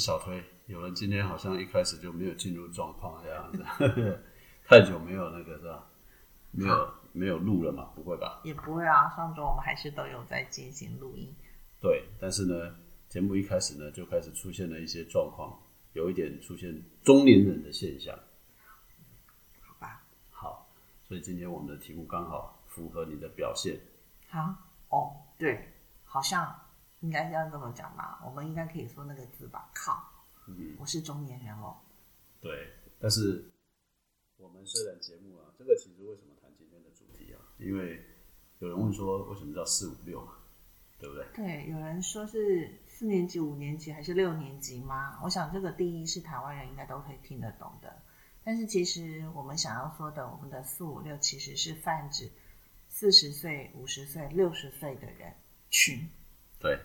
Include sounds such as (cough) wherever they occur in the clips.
小推。有人今天好像一开始就没有进入状况这样子，(laughs) 太久没有那个是吧？没有没有录了嘛？不会吧？也不会啊，上周我们还是都有在进行录音。对，但是呢，节目一开始呢就开始出现了一些状况，有一点出现中年人的现象。好吧，好，所以今天我们的题目刚好符合你的表现。好哦，对，好像应该要这么讲吧？我们应该可以说那个字吧？靠，嗯，我是中年人哦。对，但是我们虽然节目啊，这个其实为什么谈今天的主题啊？因为有人问说为什么叫四五六嘛，对不对？对，有人说是四年级、五年级还是六年级吗？我想这个定义是台湾人应该都可以听得懂的。但是其实我们想要说的，我们的四五六其实是泛指四十岁、五十岁、六十岁的人群。对，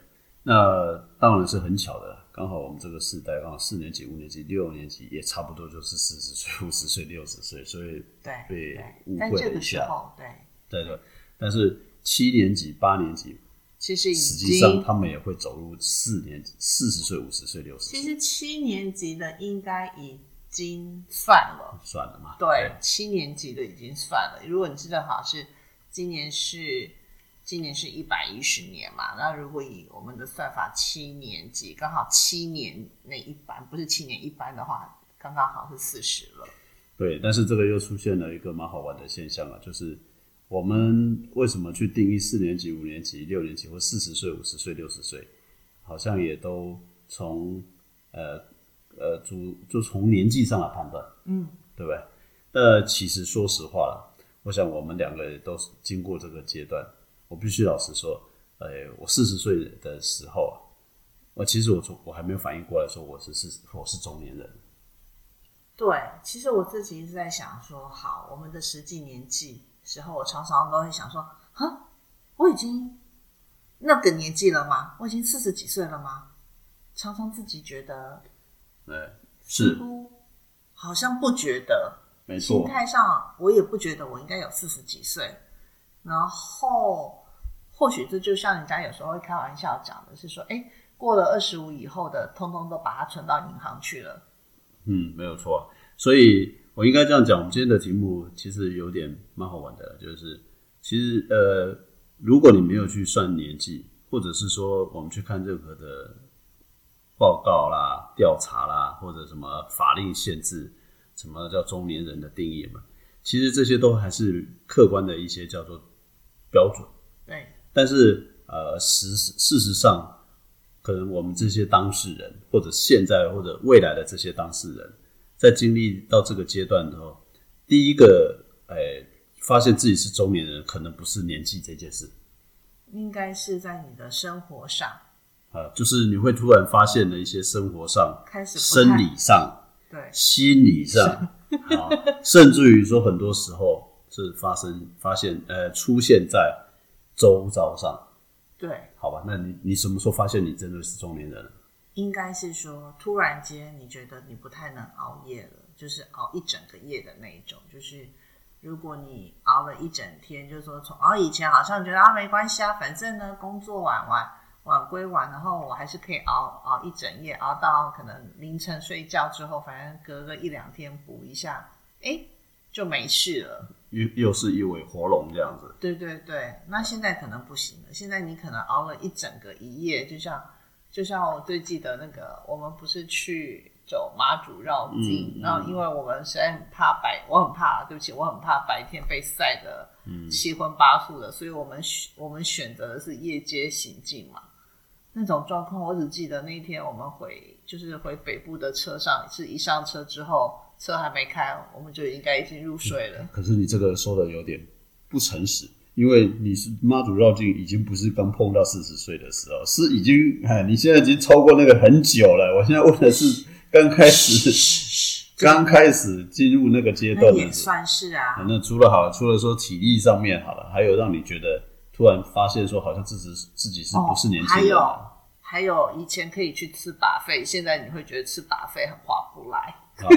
那当然是很巧的，刚好我们这个世代刚好四年级、五年级、六年级也差不多就是四十岁、(laughs) 五十岁、六十岁，所以对被对误，会了一下。对，对对，但是七年级、八年级，其实实际上，他们也会走入四年级、四十岁、五十岁、六十岁，其实七年级的应该已经算了。算了嘛。对，七年级的已经算了。如果你记得好是今年是今年是一百一十年嘛，那如果以我们的算法，七年级刚好七年那一班不是七年一班的话，刚刚好是四十了。对，但是这个又出现了一个蛮好玩的现象啊，就是我们为什么去定义四年级、五年级、六年级或四十岁、五十岁、六十岁，好像也都从呃呃主就从年纪上来判断，嗯，对不对？那其实说实话了，我想我们两个人都是经过这个阶段，我必须老实说，呃，我四十岁的时候啊，我其实我从我还没有反应过来说我是是我是中年人。对，其实我自己一直在想说，好，我们的实际年纪时候，我常常都会想说，哈，我已经那个年纪了吗？我已经四十几岁了吗？常常自己觉得对，是好像不觉得，没错心错，态上我也不觉得我应该有四十几岁。然后或许这就像人家有时候会开玩笑讲的是说，哎，过了二十五以后的，通通都把它存到银行去了。嗯，没有错。所以我应该这样讲，我们今天的题目其实有点蛮好玩的，就是其实呃，如果你没有去算年纪，或者是说我们去看任何的报告啦、调查啦，或者什么法令限制，什么叫中年人的定义嘛，其实这些都还是客观的一些叫做标准。对，但是呃，实事实上，可能我们这些当事人，或者现在或者未来的这些当事人，在经历到这个阶段之后，第一个，哎、发现自己是中年人，可能不是年纪这件事，应该是在你的生活上啊，就是你会突然发现了一些生活上、开始生理上、对心理上，(laughs) 啊，甚至于说很多时候是发生发现，呃，出现在周遭上，对，好吧？那你你什么时候发现你真的是中年人了？应该是说突然间你觉得你不太能熬夜了，就是熬一整个夜的那一种，就是。如果你熬了一整天，就是说从熬以前好像觉得啊没关系啊，反正呢工作晚晚晚归晚，然后我还是可以熬熬一整夜，熬到可能凌晨睡觉之后，反正隔个一两天补一下，哎就没事了。又又是一尾活龙这样子。对对对，那现在可能不行了。现在你可能熬了一整个一夜，就像就像我最记得那个，我们不是去走妈祖绕境，嗯嗯然后因为我们实在很怕白，我很怕，对不起，我很怕白天被晒得七荤八素的，所以我们选我们选择的是夜间行进嘛。那种状况，我只记得那一天我们回就是回北部的车上，是一上车之后，车还没开，我们就应该已经入睡了。可是你这个说的有点不诚实，因为你是妈祖绕境，已经不是刚碰到四十岁的时候，是已经哎，你现在已经超过那个很久了。我现在问的是刚开始，(laughs) 刚开始进入那个阶段的时候。算是啊，那除了好，除了说体力上面好了，还有让你觉得突然发现说，好像自己自己是不是年轻还有人了？还有以前可以去吃把费，现在你会觉得吃把费很划不来。啊，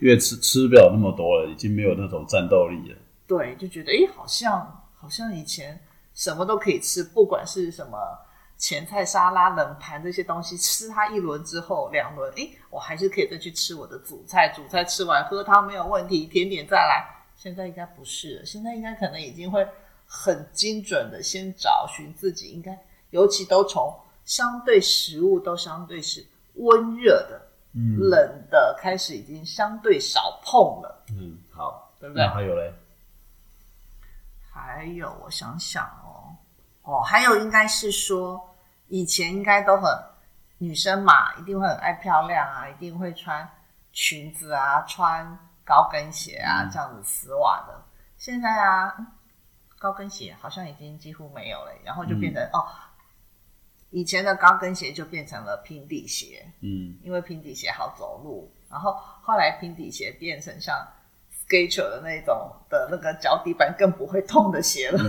因为吃吃不了那么多了，已经没有那种战斗力了。对，就觉得诶，好像好像以前什么都可以吃，不管是什么前菜、沙拉、冷盘这些东西，吃它一轮之后，两轮，诶，我还是可以再去吃我的主菜，主菜吃完喝汤没有问题，甜点再来。现在应该不是，现在应该可能已经会很精准的先找寻自己应该，尤其都从相对食物都相对是温热的。冷的开始已经相对少碰了，嗯，好，对不对？还有嘞，还有我想想哦，哦，还有应该是说以前应该都很女生嘛，一定会很爱漂亮啊，一定会穿裙子啊，穿高跟鞋啊，这样子丝袜的。现在啊，高跟鞋好像已经几乎没有了，然后就变成哦。以前的高跟鞋就变成了平底鞋，嗯，因为平底鞋好走路。然后后来平底鞋变成像 Skechers 的那种的那个脚底板更不会痛的鞋了，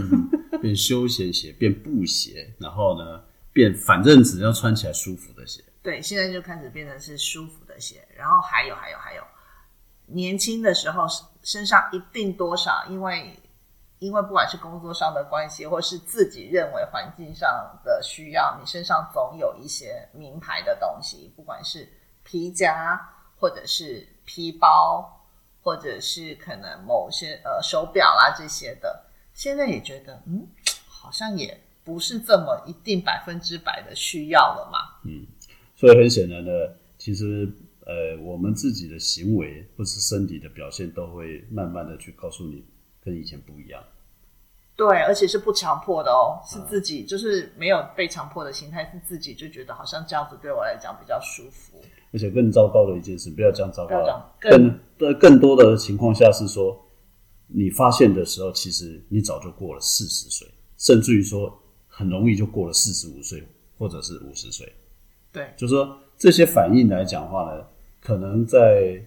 变休闲鞋，变布鞋，然后呢，变反正只要穿起来舒服的鞋。对，现在就开始变成是舒服的鞋。然后还有还有还有，年轻的时候身上一定多少因为。因为不管是工作上的关系，或是自己认为环境上的需要，你身上总有一些名牌的东西，不管是皮夹，或者是皮包，或者是可能某些呃手表啦这些的。现在也觉得，嗯，好像也不是这么一定百分之百的需要了嘛。嗯，所以很显然的，其实呃，我们自己的行为或是身体的表现，都会慢慢的去告诉你。跟以前不一样，对，而且是不强迫的哦，是自己就是没有被强迫的心态，是自己就觉得好像这样子对我来讲比较舒服。而且更糟糕的一件事，不要这样糟糕，更更更多的情况下是说，你发现的时候，其实你早就过了四十岁，甚至于说很容易就过了四十五岁，或者是五十岁。对，就是说这些反应来讲话呢，可能在。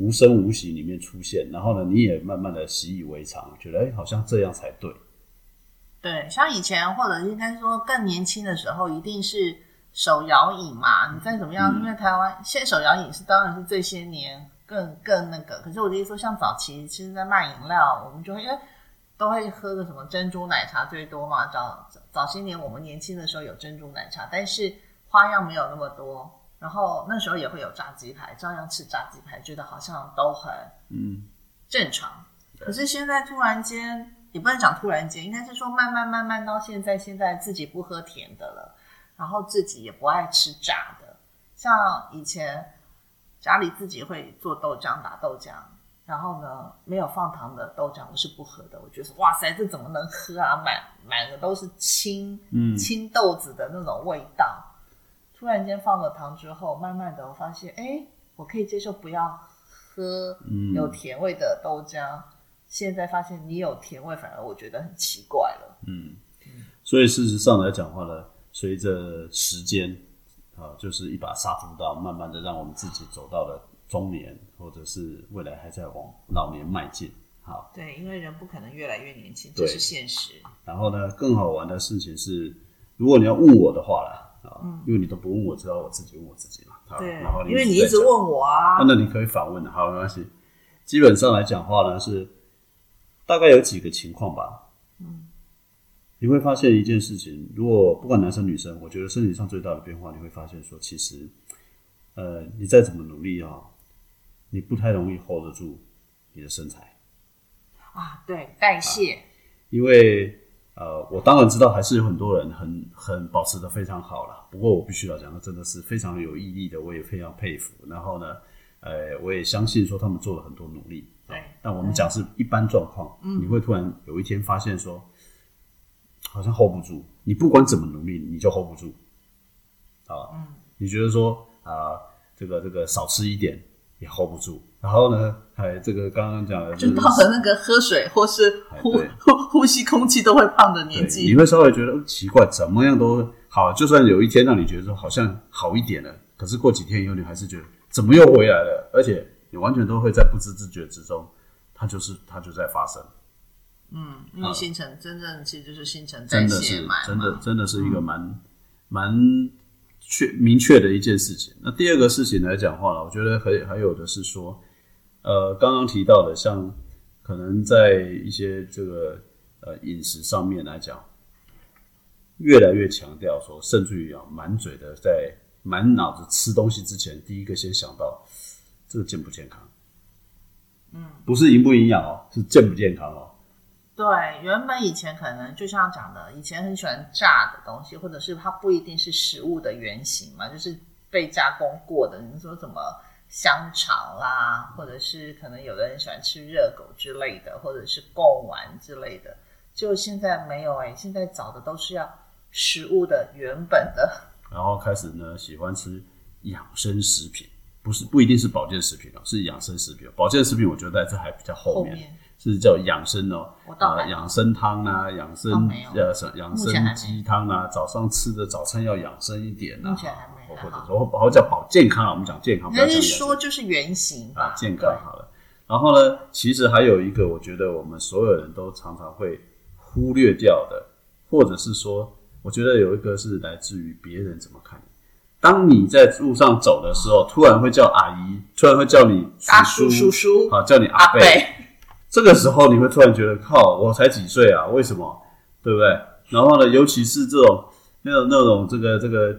无声无息里面出现，然后呢，你也慢慢的习以为常，觉得哎，好像这样才对。对，像以前或者应该说更年轻的时候，一定是手摇饮嘛。你再怎么样，因为台湾现手摇饮是当然是这些年更更那个。可是我的意思说，像早期其实，在卖饮料，我们就会因为都会喝个什么珍珠奶茶最多嘛。早早些年我们年轻的时候有珍珠奶茶，但是花样没有那么多。然后那时候也会有炸鸡排，照样吃炸鸡排，觉得好像都很嗯正常。可是现在突然间，也不能讲突然间，应该是说慢慢慢慢到现在，现在自己不喝甜的了，然后自己也不爱吃炸的。像以前家里自己会做豆浆打豆浆，然后呢没有放糖的豆浆我是不喝的。我觉得哇塞，这怎么能喝啊？满满的都是青嗯青豆子的那种味道。突然间放了糖之后，慢慢的我发现，哎，我可以接受不要喝有甜味的豆浆。现在发现你有甜味，反而我觉得很奇怪了。嗯，所以事实上来讲话呢，随着时间啊，就是一把杀猪刀，慢慢的让我们自己走到了中年，或者是未来还在往老年迈进。好，对，因为人不可能越来越年轻，这是现实。然后呢，更好玩的事情是，如果你要问我的话啦。啊，因为你都不问我，知道我自己问我自己嘛。对，然后因为你一直问我啊，那你可以反问的，好，没关系。基本上来讲话呢，是大概有几个情况吧。嗯，你会发现一件事情，如果不管男生女生，我觉得身体上最大的变化，你会发现说，其实，呃，你再怎么努力啊，你不太容易 hold 得住你的身材。啊，对，代谢，因为。呃，我当然知道，还是有很多人很很保持的非常好了。不过我必须要讲，那真的是非常有毅力的，我也非常佩服。然后呢，呃，我也相信说他们做了很多努力。对，但我们讲是一般状况，你会突然有一天发现说，好像 hold 不住。你不管怎么努力，你就 hold 不住。啊，嗯，你觉得说啊，这个这个少吃一点也 hold 不住。然后呢，还这个刚刚讲的，就到了那个喝水或是呼呼呼吸空气都会胖的年纪，你会稍微觉得奇怪，怎么样都好。就算有一天让你觉得说好像好一点了，可是过几天以后，你还是觉得怎么又回来了？而且你完全都会在不知不觉之中，它就是它就在发生。嗯，因为新陈真正其实就是新陈代谢嘛，真的真的是一个蛮蛮。确明确的一件事情。那第二个事情来讲话呢，我觉得还还有的是说，呃，刚刚提到的，像可能在一些这个呃饮食上面来讲，越来越强调说，甚至于啊，满嘴的在满脑子吃东西之前，第一个先想到这个健不健康。嗯，不是营不营养哦，是健不健康哦。对，原本以前可能就像讲的，以前很喜欢炸的东西，或者是它不一定是食物的原型嘛，就是被加工过的。你说什么香肠啦，或者是可能有的人喜欢吃热狗之类的，或者是贡丸之类的，就现在没有哎，现在找的都是要食物的原本的。然后开始呢，喜欢吃养生食品。不是不一定是保健食品哦，是养生食品。保健食品我觉得在这还比较后面，是叫养生哦，啊，养生汤啊，养生呃养生鸡汤啊，早上吃的早餐要养生一点啊，或者说或者叫保健康啊，我们讲健康，人家说就是原型啊，健康好了。然后呢，其实还有一个，我觉得我们所有人都常常会忽略掉的，或者是说，我觉得有一个是来自于别人怎么看你。当你在路上走的时候，突然会叫阿姨，突然会叫你叔叔叔，啊，叫你阿伯。这个时候你会突然觉得，靠，我才几岁啊？为什么？对不对？然后呢，尤其是这种那种那种这个这个，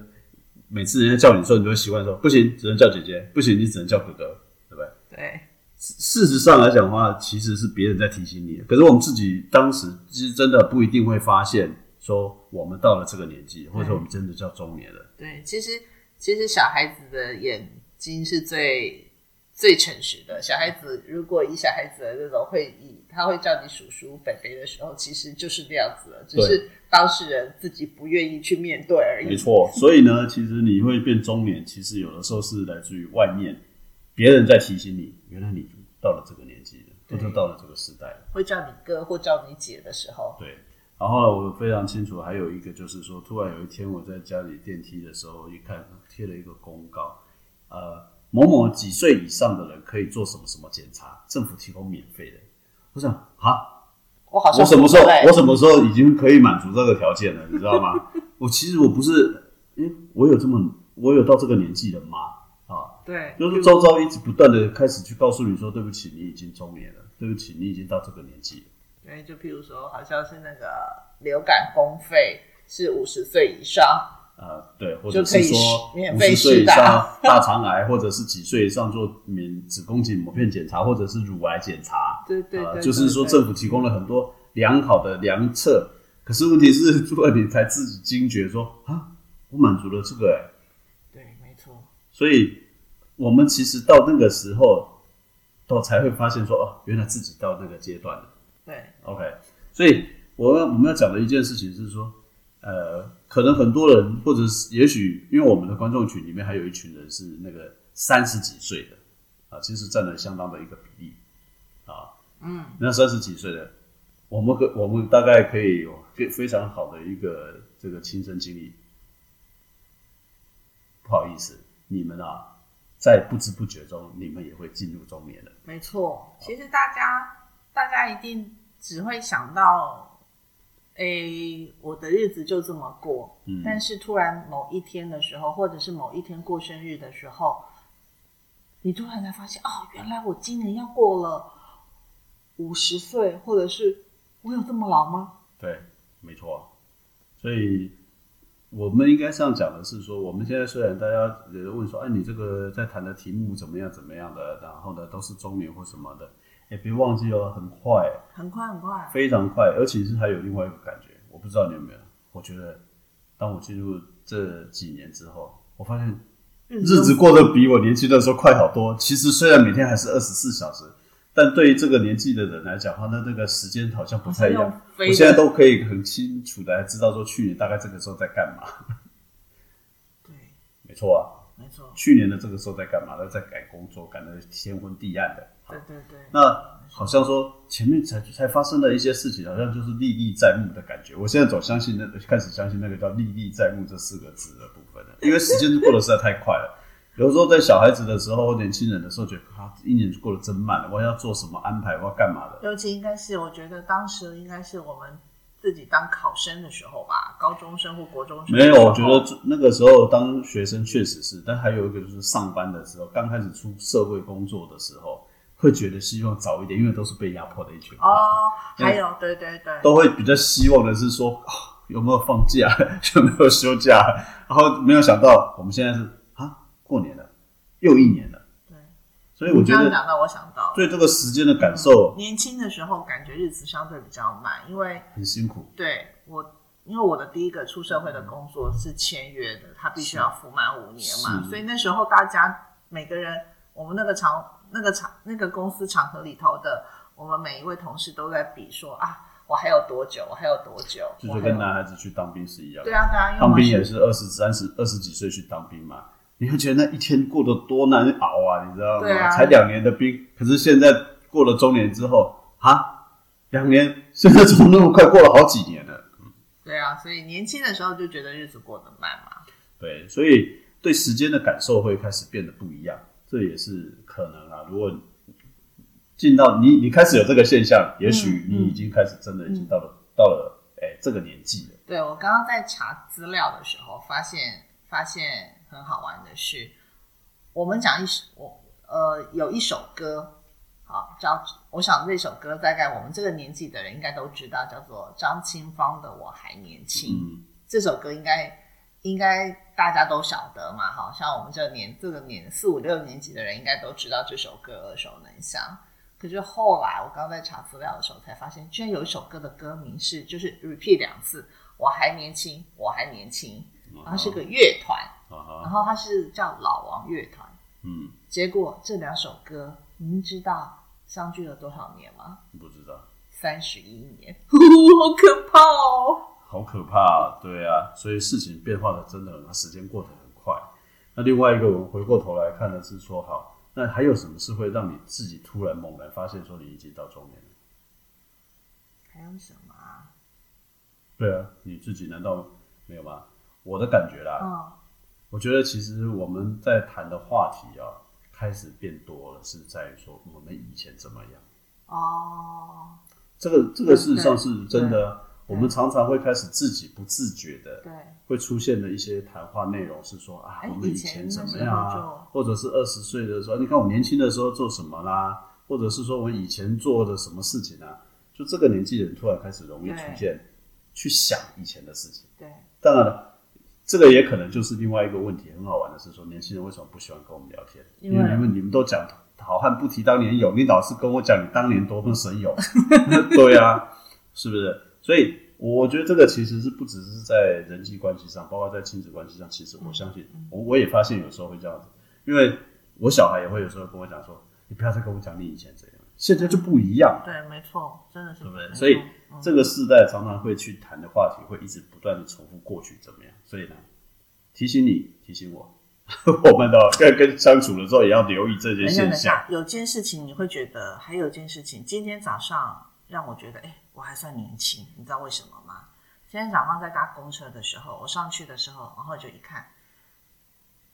每次人家叫你的时候，你就会习惯说，不行，只能叫姐姐，不行，你只能叫哥哥，对不对？对。事实上来讲的话，其实是别人在提醒你，可是我们自己当时其实真的不一定会发现，说我们到了这个年纪，或者说我们真的叫中年了。对，其实。其实小孩子的眼睛是最最诚实的。小孩子如果以小孩子的那种会以他会叫你叔叔、伯伯的时候，其实就是这样子了，只是当事人自己不愿意去面对而已。没错，所以呢，其实你会变中年，其实有的时候是来自于外面别人在提醒你，原来你到了这个年纪了，或者到了这个时代了，会叫你哥或叫你姐的时候，对。然后我非常清楚，还有一个就是说，突然有一天我在家里电梯的时候，一看贴了一个公告，呃，某某几岁以上的人可以做什么什么检查，政府提供免费的。我想啊，我好像我什么时候我什么时候已经可以满足这个条件了，你知道吗？(laughs) 我其实我不是，诶，我有这么我有到这个年纪了吗？啊，对，就是周遭一直不断的开始去告诉你说，对不起，你已经中年了，对不起，你已经到这个年纪了。对，就譬如说，好像是那个流感公费是五十岁以上，呃，对，或者是说五十岁以上大肠癌，或者是几岁以上做免子宫颈膜片检查，或者是乳癌检查，对对对，就是说政府提供了很多良好的良策，可是问题是，如果你才自己惊觉说啊，我满足了这个，哎，对，没错，所以我们其实到那个时候，到才会发现说，哦，原来自己到那个阶段了。对，OK，所以我我们要讲的一件事情是说，呃，可能很多人，或者是也许，因为我们的观众群里面还有一群人是那个三十几岁的啊，其实占了相当的一个比例啊，嗯，那三十几岁的，我们可我们大概可以有非非常好的一个这个亲身经历。不好意思，你们啊，在不知不觉中，你们也会进入中年了。没错，其实大家。大家一定只会想到，哎，我的日子就这么过。嗯，但是突然某一天的时候，或者是某一天过生日的时候，你突然才发现，哦，原来我今年要过了五十岁，或者是我有这么老吗？对，没错。所以我们应该这样讲的是说，我们现在虽然大家问说，哎，你这个在谈的题目怎么样怎么样的，然后呢，都是中年或什么的。也别忘记哦，很快，很快，很快，非常快，而且是还有另外一个感觉，我不知道你有没有？我觉得，当我进入这几年之后，我发现日子过得比我年轻的时候快好多。其实虽然每天还是二十四小时，但对于这个年纪的人来讲，话那那个时间好像不太一样。我现在都可以很清楚的知道说，去年大概这个时候在干嘛。对，没错啊，没错。去年的这个时候在干嘛？呢在改工作，赶得天昏地暗的。对对对，那好像说前面才才发生的一些事情，好像就是历历在目的感觉。我现在总相信那开始相信那个叫历历在目这四个字的部分了，因为时间过得实在太快了。有时候在小孩子的时候或年轻人的时候，觉得啊，一年过得真慢了。我要做什么安排？我要干嘛的？尤其应该是我觉得当时应该是我们自己当考生的时候吧，高中生或国中生。没有，我觉得那个时候当学生确实是，但还有一个就是上班的时候，刚开始出社会工作的时候。会觉得希望早一点，因为都是被压迫的一群。哦，还有，对对对，都会比较希望的是说，有没有放假，(laughs) 有没有休假，然后没有想到我们现在是啊，过年了，又一年了。对，所以我觉得刚刚讲到，我想到，对这个时间的感受年轻的时候感觉日子相对比较慢，因为很辛苦。对我，因为我的第一个出社会的工作是签约的，他必须要服满五年嘛，所以那时候大家每个人，我们那个场、那个场、那个公司场合里头的，我们每一位同事都在比说啊，我还有多久，我还有多久，就是跟男孩子去当兵是一样的。对啊对啊，因为当兵也是二十三十二十几岁去当兵嘛，你会觉得那一天过得多难熬啊，你知道吗？啊才两年的兵，可是现在过了中年之后，啊，两年，现在怎么那么快过了好几年了？对啊，所以年轻的时候就觉得日子过得慢嘛。对，所以对时间的感受会开始变得不一样，这也是可能啊。如果进到你，你开始有这个现象，也许你已经开始真的已经到了、到了哎、这个年纪了。对我刚刚在查资料的时候，发现发现很好玩的是，我们讲一首我呃有一首歌，好叫我想这首歌大概我们这个年纪的人应该都知道，叫做张清芳的《我还年轻》。嗯，这首歌应该应该大家都晓得嘛，好像我们这个年这个年四五六年级的人应该都知道这首歌耳熟能详。可是后来我刚刚在查资料的时候才发现，居然有一首歌的歌名是就是 repeat 两次，我还年轻，我还年轻，然后是个乐团，然后他是叫老王乐团。嗯，结果这两首歌，您知道相距了多少年吗？不知道，三十一年，(laughs) 好可怕哦！好可怕、啊，对啊，所以事情变化的真的很，时间过得很快。那另外一个，我们回过头来看的是说，好，那还有什么是会让你自己突然猛然发现说你已经到中年了？还有什么啊？对啊，你自己难道没有吗？我的感觉啦，嗯，我觉得其实我们在谈的话题啊，开始变多了，是在于说我们以前怎么样。哦，这个这个事实上是真的我们常常会开始自己不自觉的对，会出现的一些谈话内容是说啊哎，我们以以前前怎么样啊就，或者是二十岁的时候，你看我年轻的时候做什么啦，或者是说我以前做的什么事情啊，就这个年纪的人突然开始容易出现去想以前的事情。对，当然了，这个也可能就是另外一个问题。很好玩的是说，年轻人为什么不喜欢跟我们聊天？因为你们你们都讲好汉不提当年勇，你老是跟我讲你当年多么神勇，(laughs) 对啊，是不是？所以我觉得这个其实是不只是在人际关系上，包括在亲子关系上，其实我相信，我我也发现有时候会这样子，因为我小孩也会有时候跟我讲说，你不要再跟我讲你以前怎样，现在就不一样了。对，没错，真的是，对不对？所以嗯这个世代常常会去谈的话题，会一直不断的重复过去怎么样？所以呢，提醒你，提醒我，(laughs) 我们的跟跟相处的时候也要留意这些现象。有件事情你会觉得，还有一件事情，今天早上让我觉得，哎，我还算年轻，你知道为什么吗？今天早上在搭公车的时候，我上去的时候，然后就一看，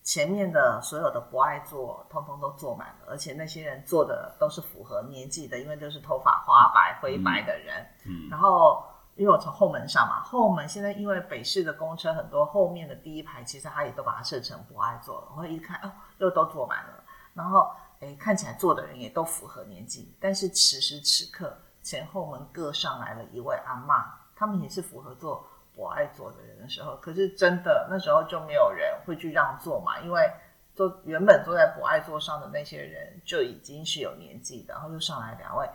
前面的所有的不爱坐，通通都坐满了，而且那些人坐的都是符合年纪的，因为都是头发花白、灰白的人。嗯然后因为我从后门上嘛，后门现在因为北市的公车很多，后面的第一排其实他也都把它设成不爱坐了。我一看，哦，又都坐满了。然后，哎，看起来坐的人也都符合年纪，但是此时此刻，前后门各上来了一位阿妈，他们也是符合坐我爱坐的人的时候，可是真的那时候就没有人会去让座嘛，因为坐原本坐在不爱座上的那些人就已经是有年纪的，然后就上来两位，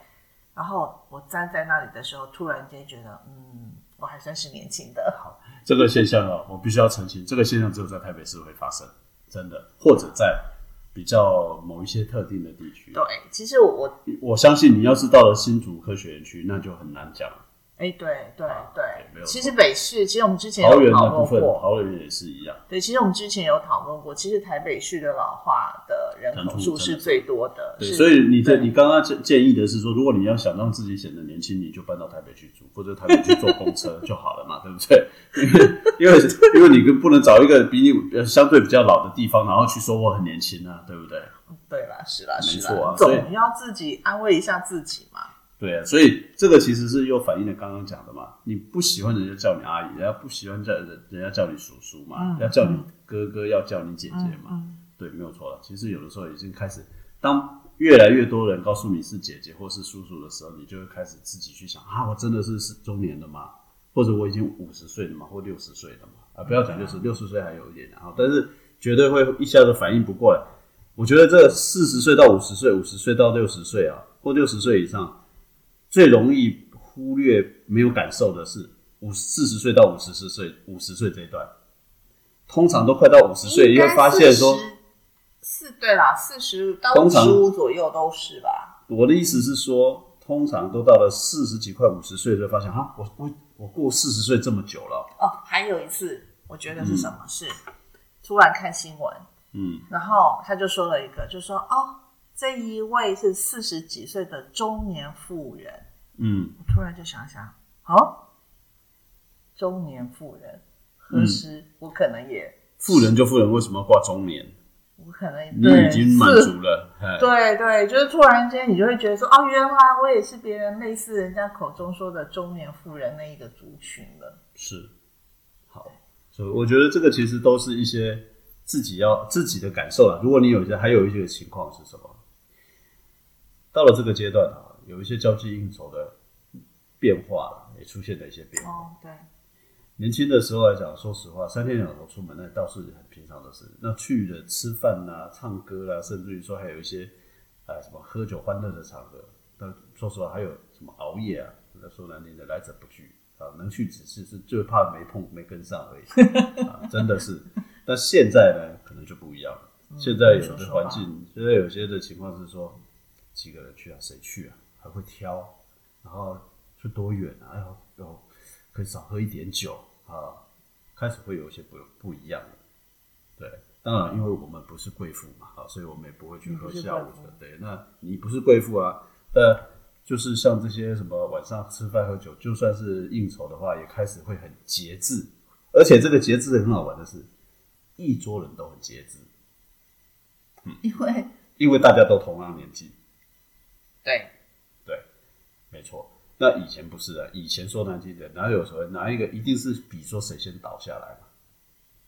然后我站在那里的时候，突然间觉得，嗯，我还算是年轻的。好这个现象啊，我必须要澄清，这个现象只有在台北市会发生，真的，或者在比较某一些特定的地区。对，其实我我我相信你要是到了新竹科学园区，那就很难讲了。哎，对对对没有，其实北市，其实我们之前桃园有讨那部分，论过，桃园也是一样。对，其实我们之前有讨论过，其实台北市的老化的人口数是最多的，对，是所以你这对你刚刚建建议的是说，如果你要想让自己显得年轻，你就搬到台北去住，或者台北去坐公车就好了嘛，(laughs) 对不对？(laughs) 因为因为因为你跟不能找一个比你呃相对比较老的地方，然后去说我很年轻啊，对不对？对啦，是啦，没是啦，啊所以要自己安慰一下自己嘛。对啊，所以这个其实是又反映了刚刚讲的嘛，你不喜欢人家叫你阿姨，人家不喜欢叫人人家叫你叔叔嘛，嗯要叫你哥哥，要叫你姐姐嘛，嗯，对，没有错了。其实有的时候已经开始，当越来越多人告诉你是姐姐或是叔叔的时候，你就会开始自己去想啊，我真的是是中年的吗？或者我已经五十岁了嘛，或六十岁了嘛，啊，不要讲六十，六十岁还有一点，然后但是绝对会一下子反应不过来。我觉得这四十岁到五十岁，五十岁到六十岁啊，或六十岁以上，最容易忽略没有感受的是五四十岁到五十四岁，五十岁这一段，通常都快到五十岁，你会发现说，四对啦，四十到五十五左右都是吧？我的意思是说，通常都到了四十几快五十岁，就发现啊，我我我过四十岁这么久了，哦，还有一次，我觉得是什么？是突然看新闻，嗯，然后他就说了一个，就说哦，这一位是四十几岁的中年妇人。嗯，我突然就想想，哦，中年妇人，何时我可能也，富人就妇人，为什么要挂中年？我可能你对已经满足了，哎对对，就是突然间你就会觉得说，哦，原来我也是别人类似人家口中说的中年妇人那一个族群了。是，好，所以我觉得这个其实都是一些自己要自己的感受了。如果你有一些，还有一些情况是什么？到了这个阶段啊，有一些交际应酬的变化了，也出现了一些变化。哦，对，年轻的时候来讲，说实话，三天两头出门那倒是很平常的事。那去了吃饭啦、唱歌啦，甚至于说还有一些呃什么喝酒欢乐的场合。但说实话，还有什么熬夜啊？那说难听的，来者不拒啊，能去只是是就怕没碰没跟上而已啊，真的是。但现在呢，可能就不一样了。现在有的环境，现在有些的情况是说，几个人去啊，谁去啊？还会挑，然后去多远啊？要要可以少喝一点酒啊，开始会有一些不不一样的。对，当然，因为我们不是贵妇嘛，啊，所以我们也不会去喝下午的。对，那你不是贵妇啊，那就是像这些什么晚上吃饭喝酒，就算是应酬的话，也开始会很节制，而且这个节制很好玩的是，一桌人都很节制，因为因为大家都同样年纪。对对，没错。那以前不是的，以前说难听点，哪有所谓哪一个一定是比说谁先倒下来嘛？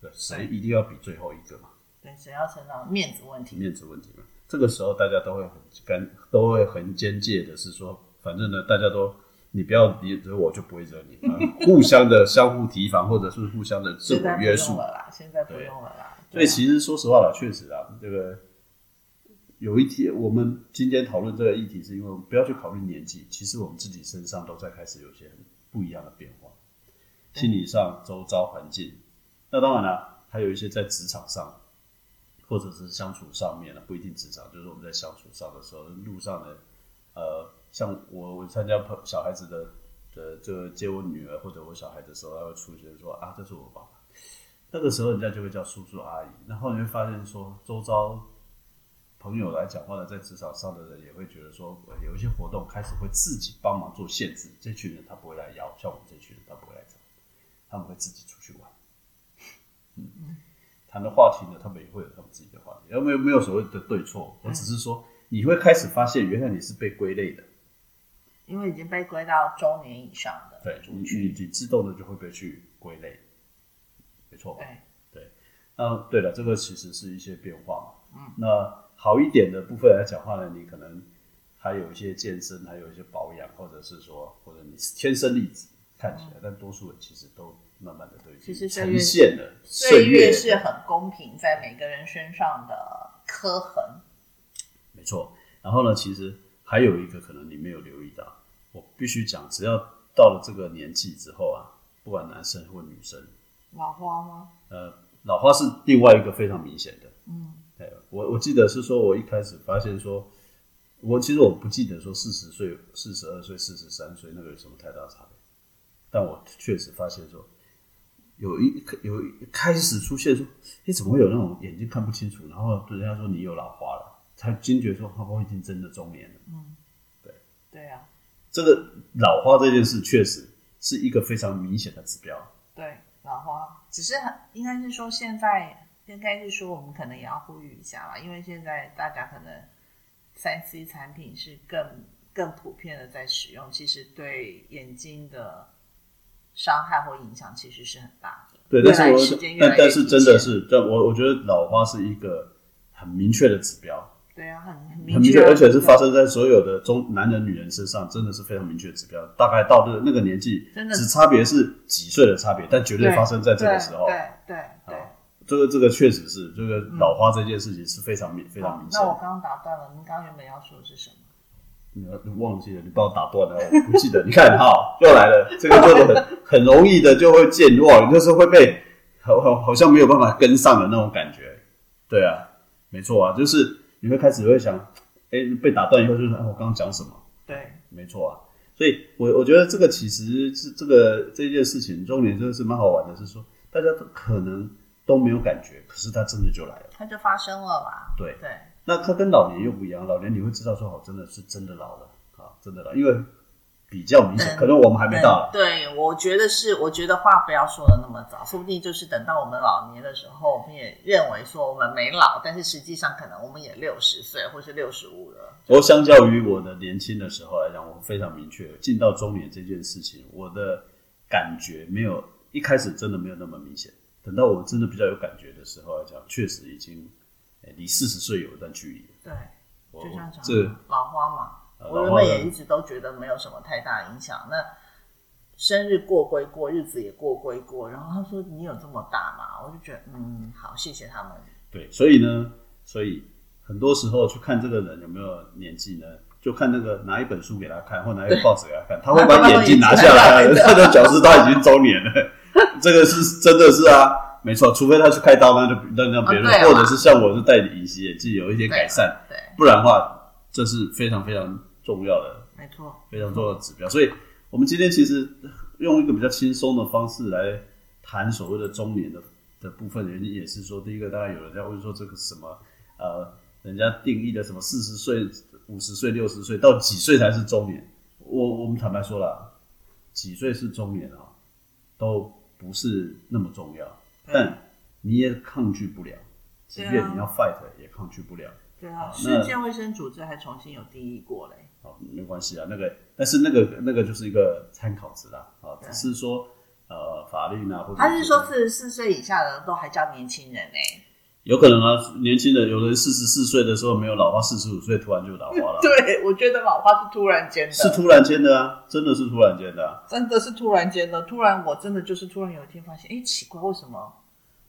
对，谁一定要比最后一个嘛？对，谁要承担面子问题？面子问题嘛。这个时候大家都会很干，都会很间接的是说，反正呢，大家都你不要你惹我，就不会惹你，(laughs) 啊互相的相互提防，或者是互相的自现在不用我约束。了啦，现在不用了啦。所以其实说实话了，确实啊，这个有一天，我们今天讨论这个议题，是因为我们不要去考虑年纪，其实我们自己身上都在开始有些很不一样的变化，心理上、周遭环境，那当然了，还有一些在职场上，或者是相处上面呢，不一定职场，就是我们在相处上的时候，路上的，呃，像我我参加朋小孩子的的这个接我女儿或者我小孩的时候，他会出现说啊，这是我爸爸。那个时候人家就会叫叔叔阿姨，然后你会发现说，周遭朋友来讲话的，在职场上的人也会觉得说，呃有一些活动开始会自己帮忙做限制，这群人他不会来邀，像我们这群人他不会来找，他们会自己出去玩。(laughs) 嗯，谈的话题呢，他们也会有他们自己的话题，而没有没有所谓的对错，我只是说你会开始发现，原来你是被归类的，因为已经被归到中年以上的对你族群。你你自动的就会被去归类，没错吧？对，那对了，这个其实是一些变化嘛。嗯，那好一点的部分来讲话呢，你可能还有一些健身，还有一些保养，或者是说，或者你是天生丽质看起来，但多数人其实都慢慢的都已其经实呈现了岁月月是很公平在每个人身上的刻痕。没错。然后呢，其实还有一个可能你没有留意到，我必须讲，只要到了这个年纪之后啊，不管男生或女生，老花吗？呃，老花是另外一个非常明显的。我我记得是说，我一开始发现说，我其实我不记得说四十岁、四十二岁、四十三岁那个有什么太大差别，但我确实发现说，有一有一开始出现说，哎，怎么会有那种眼睛看不清楚，然后人家说你有老花了，才惊觉说，好不好已经真的中年了。嗯，对对啊，这个老花这件事确实是一个非常明显的指标。对老花，只是很应该是说现在应该是说我们可能也要呼吁一下吧，因为现在大家可能三 C 产品是更更普遍的在使用，其实对眼睛的伤害或影响其实是很大的。对，但是我但但是真的是，但我我觉得老花是一个很明确的指标，对啊，很很很明确，而且是发生在所有的中男人、女人身上，真的是非常明确的指标。大概到那个那个年纪，真的只差别是几岁的差别，但绝对对发生在这个时候。对对对对。这个这个确实是这个老花这件事情是非常明非常明显的。那我刚刚打断了，您刚刚原本要说的是什么？你你忘记了，你把我打断了，我不记得。你看哈，(laughs) 又来了，这个就是很很容易的就会健忘，就是会被好好好像没有办法跟上的那种感觉。对啊，没错啊，就是你会开始会想，哎，被打断以后就是，哎，我刚刚讲什么？对，没错啊，所以我我觉得这个其实是这个这件事情，重点真的是蛮好玩的，是说大家都可能都没有感觉，可是它真的就来了。它就发生了吧？对，对，那它跟老年又不一样，老年你会知道说，哦，真的是真的老了啊，真的老，因为比较明显，嗯可能我们还没到了。对，我觉得是，我觉得话不要说的那么早，说不定就是等到我们老年的时候，我们也认为说我们没老，但是实际上可能我们也六十岁或是六十五了。不过相较于我的年轻的时候来讲，我非常明确，进到中年这件事情，我的感觉没有一开始真的没有那么明显。等到我真的比较有感觉的时候来讲，确实已经哎离四十岁有一段距离了。对，就像讲这老花嘛，呃我原本也一直都觉得没有什么太大影响。那生日过归过，日子也过归过。然后他说：“你有这么大吗？”我就觉得，嗯，好，谢谢他们。对，所以呢，所以很多时候去看这个人有没有年纪呢，就看那个拿一本书给他看，或拿一个报纸给他看，他会把 (laughs) 眼镜拿下来，他就表示他已经中年了。(laughs) 这个是真的是啊，没错，除非他去开刀，那就让让别人，或者是像我是戴隐形眼镜有一些改善，对，不然的话，这是非常非常重要的没错，非常重要的指标。所以，我们今天其实用一个比较轻松的方式来谈所谓的中年的的部分，原因也是说，第一个当然有人在问说这个什么呃，人家定义的什么四十岁、五十岁、六十岁到几岁才是中年？我我们坦白说了，几岁是中年啊，都不是那么重要，但你也抗拒不了，即便你要 fight 也抗拒不了。对啊，世界卫生组织还重新有定义过嘞。好，没关系啊，那个，但是那个那个就是一个参考值啦，啊，只是说呃法律呢，或者他是说四十四岁以下的都还叫年轻人呢、有可能啊，年轻人有人四十四岁的时候没有老花，四十五岁突然就老花了，(laughs) 对，我觉得老花是突然间的，是突然间的啊，真的是突然间的、啊，真的是突然间的。突然，我真的就是突然有一天发现，哎，奇怪，为什么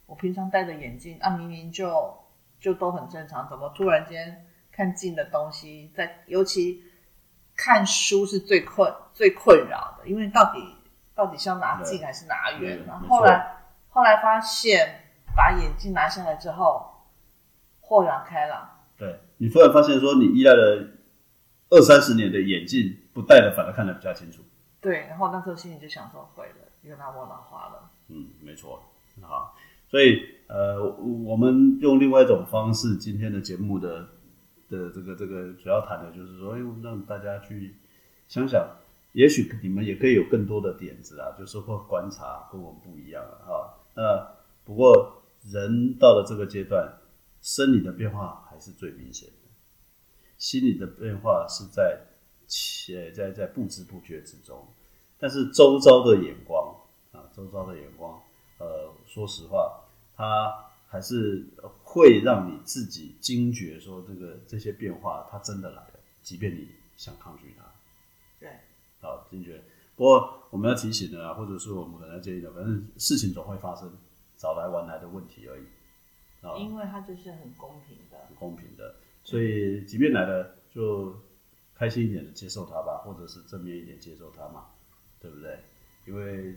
我平常戴着眼镜啊，明明就就都很正常，怎么突然间看近的东西，在尤其看书是最困最困扰的，因为到底到底是要拿近还是拿远呢？对没错后来后来发现，把眼镜拿下来之后，豁然开朗。对你突然发现说你依赖了二三十年的眼镜不戴了，反而看得比较清楚，对，然后那时候心里就想说，毁了，原来我老花了。嗯，没错，好，所以呃，我我们用另外一种方式，今天的节目的的这个这个主要谈的就是说，哎，让大家去想想，也许你们也可以有更多的点子啊，就是或观察跟我们不一样啊哈。那不过人到了这个阶段，生理的变化还是最明显的，心理的变化是在且在在不知不觉之中，但是周遭的眼光啊，周遭的眼光，呃，说实话，它还是会让你自己惊觉说，这个这些变化它真的来了，即便你想抗拒它，对，好，惊觉。不过我们要提醒的啊，或者是我们可能要建议的，反正事情总会发生，早来晚来的问题而已，啊，因为它就是很公平的。很公平的，所以即便来了，就开心一点的接受它吧，或者是正面一点接受它嘛，对不对？因为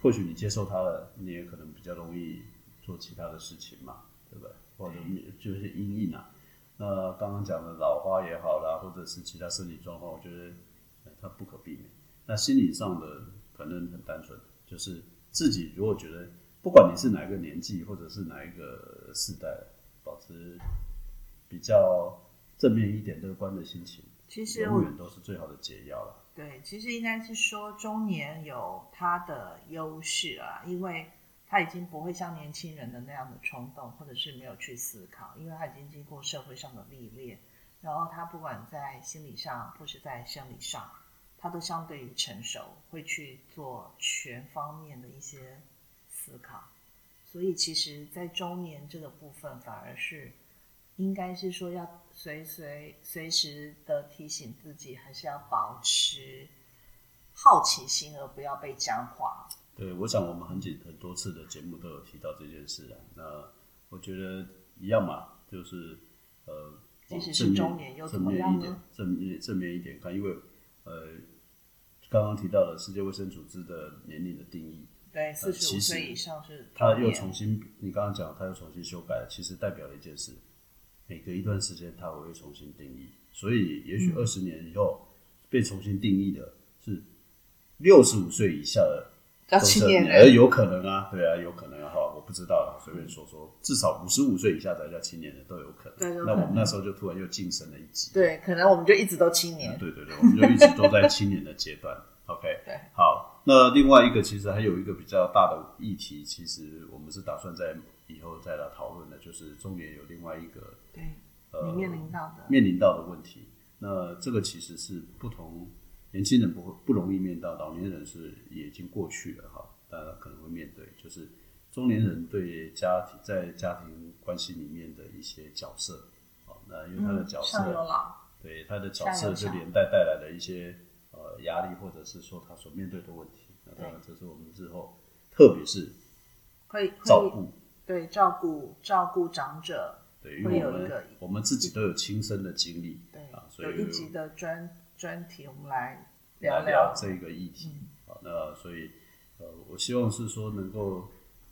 或许你接受它了，你也可能比较容易做其他的事情嘛，对不对？或者就是阴影啊。那刚刚讲的老花也好啦，或者是其他身体状况，我觉得呃它不可避免。那心理上的可能很单纯，就是自己如果觉得，不管你是哪一个年纪，或者是哪一个世代，保持比较正面一点、乐观的心情，其实永远都是最好的解药了。对，其实应该是说中年有它的优势啊，因为他已经不会像年轻人的那样的冲动，或者是没有去思考，因为他已经经过社会上的历练，然后他不管在心理上或是在生理上，他都相对于成熟，会去做全方面的一些思考。所以其实，在中年这个部分，反而是应该是说要随随随时的提醒自己，还是要保持好奇心，而不要被僵化。对，我想我们很几很多次的节目都有提到这件事啊。那我觉得一样嘛，就是呃，即使是中年又怎么样呢？正面正面一点看，因为呃，刚刚提到了世界卫生组织的年龄的定义，对，四十五岁以上是。他又重新，你刚刚讲，他又重新修改了，其实代表了一件事：每隔一段时间，他会重新定义。所以，也许二十年以后被重新定义的是六十五岁以下的。叫青年人，有可能啊，对啊，有可能啊，哈，我不知道，随便说说，至少五十五岁以下才叫青年人，都有可能。那我们那时候就突然又晋升了一级。对，可能我们就一直都青年。对对对，我们就一直都在青年的阶段。OK，(laughs) 对，好。那另外一个，其实还有一个比较大的议题，其实我们是打算在以后再来讨论的，就是中年有另外一个对，呃，面临到的面临到的问题。那这个其实是不同。年轻人不会不容易面到，老年人是也已经过去了哈，大家可能会面对，就是中年人对家庭在家庭关系里面的一些角色，啊，那因为他的角色，对他的角色就连带带来的一些呃压力，或者是说他所面对的问题，那当然这是我们日后，特别是会照顾，对照顾照顾长者，对，因为我们我们自己都有亲身的经历，对啊，所以有一集的专。专题，我们来聊聊这个议题。好，那所以呃，我希望是说能够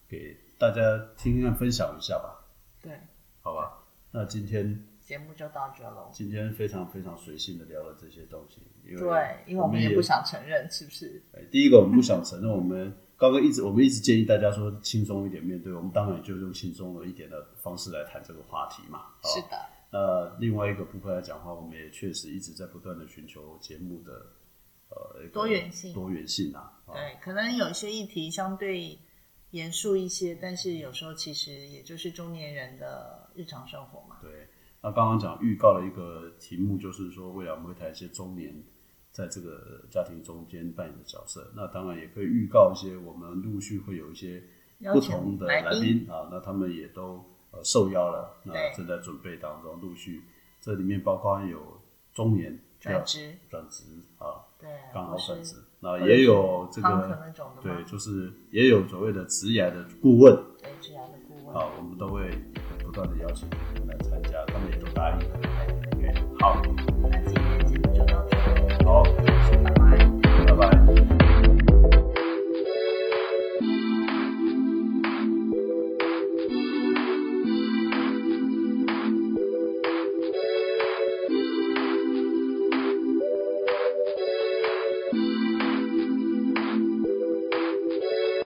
给大家听听分享一下吧。对，好吧。那今天节目就到这了。今天非常非常随性的聊了这些东西，因为对，因为我们也不想承认，是不是？第一个，我们不想承认，我们刚刚一直我们一直建议大家说轻松一点面对，我们当然就用轻松了一点的方式来谈这个话题嘛。是的。那另外一个部分来讲话，我们也确实一直在不断的寻求节目的呃多元性，多元性啊。对，可能有些议题相对严肃一些，但是有时候其实也就是中年人的日常生活嘛。对，那刚刚讲预告了一个题目，就是说未来我们会谈一些中年在这个家庭中间扮演的角色。那当然也可以预告一些，我们陆续会有一些不同的来宾啊，那他们也都呃。受邀了，那正在准备当中，陆续这里面包括有中年转职转职啊，对，刚好转职，那也有这个对，就是也有所谓的职业的顾问，职业的顾问啊，我们都会不断的邀请他们也都答应了。OK，好，